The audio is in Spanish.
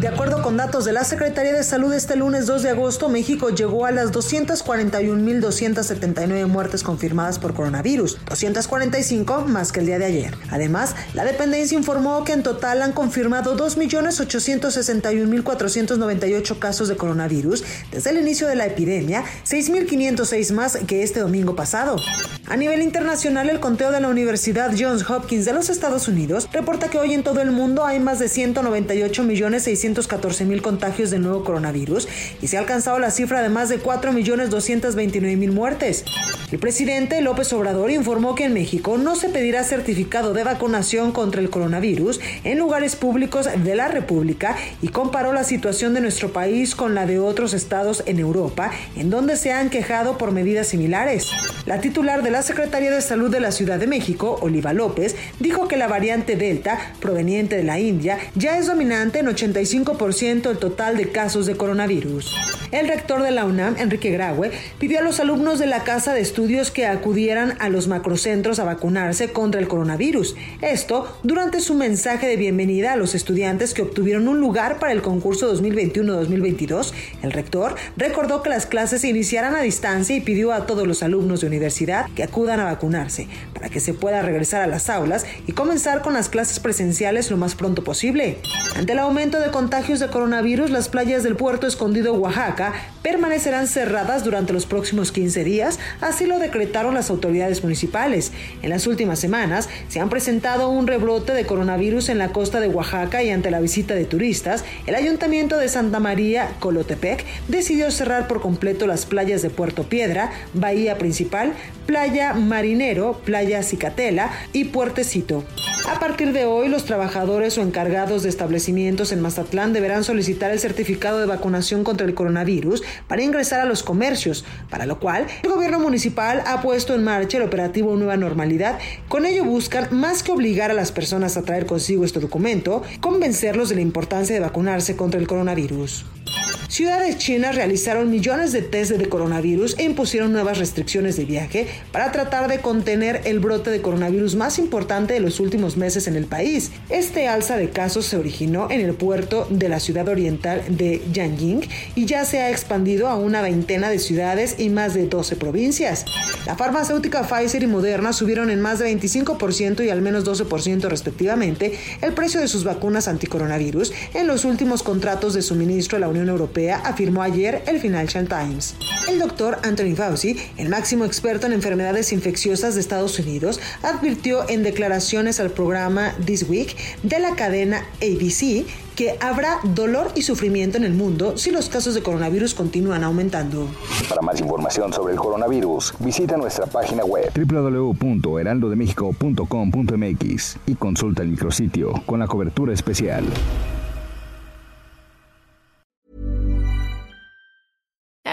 De acuerdo con datos de la Secretaría de Salud, este lunes 2 de agosto, México llegó a las 241.279 muertes confirmadas por coronavirus, 245 más que el día de ayer. Además, la dependencia informó que en total han confirmado 2.861.498 casos de coronavirus desde el inicio de la epidemia, 6.506 más que este domingo pasado. A nivel internacional, el conteo de la Universidad Johns Hopkins de los Estados Unidos reporta que hoy en todo el mundo hay más de 198 millones 614 mil contagios del nuevo coronavirus y se ha alcanzado la cifra de más de 4 millones 229 mil muertes. El presidente López Obrador informó que en México no se pedirá certificado de vacunación contra el coronavirus en lugares públicos de la República y comparó la situación de nuestro país con la de otros estados en Europa, en donde se han quejado por medidas similares. La titular de la Secretaría de Salud de la Ciudad de México, Oliva López, dijo que la variante Delta, proveniente de la India, ya es dominante en 85% del total de casos de coronavirus. El rector de la UNAM, Enrique Graue, pidió a los alumnos de la Casa de Estudios que acudieran a los macrocentros a vacunarse contra el coronavirus. Esto durante su mensaje de bienvenida a los estudiantes que obtuvieron un lugar para el concurso 2021-2022. El rector recordó que las clases se iniciarán a distancia y pidió a todos los alumnos de universidad que acudan a vacunarse para que se pueda regresar a las aulas y comenzar con las clases presenciales lo más pronto posible. Ante el aumento de contagios de coronavirus, las playas del puerto escondido Oaxaca permanecerán cerradas durante los próximos 15 días, así lo decretaron las autoridades municipales. En las últimas semanas se han presentado un rebrote de coronavirus en la costa de Oaxaca y ante la visita de turistas, el ayuntamiento de Santa María, Colotepec, decidió cerrar por completo las playas de Puerto Piedra, Bahía Principal, Playa Marinero, Playa Cicatela y Puertecito. A partir de hoy, los trabajadores o encargados de establecimientos en Mazatlán deberán solicitar el certificado de vacunación contra el coronavirus para ingresar a los comercios, para lo cual el gobierno municipal ha puesto en marcha el operativo Nueva Normalidad. Con ello buscan, más que obligar a las personas a traer consigo este documento, convencerlos de la importancia de vacunarse contra el coronavirus. Ciudades chinas realizaron millones de test de coronavirus e impusieron nuevas restricciones de viaje para tratar de contener el brote de coronavirus más importante de los últimos meses en el país. Este alza de casos se originó en el puerto de la ciudad oriental de Yanjing y ya se ha expandido a una veintena de ciudades y más de 12 provincias. La farmacéutica Pfizer y Moderna subieron en más de 25% y al menos 12% respectivamente el precio de sus vacunas anticoronavirus en los últimos contratos de suministro a la Unión Europea afirmó ayer el Financial Times. El doctor Anthony Fauci, el máximo experto en enfermedades infecciosas de Estados Unidos, advirtió en declaraciones al programa This Week de la cadena ABC que habrá dolor y sufrimiento en el mundo si los casos de coronavirus continúan aumentando. Para más información sobre el coronavirus, visita nuestra página web www.heraldodemexico.com.mx y consulta el micrositio con la cobertura especial.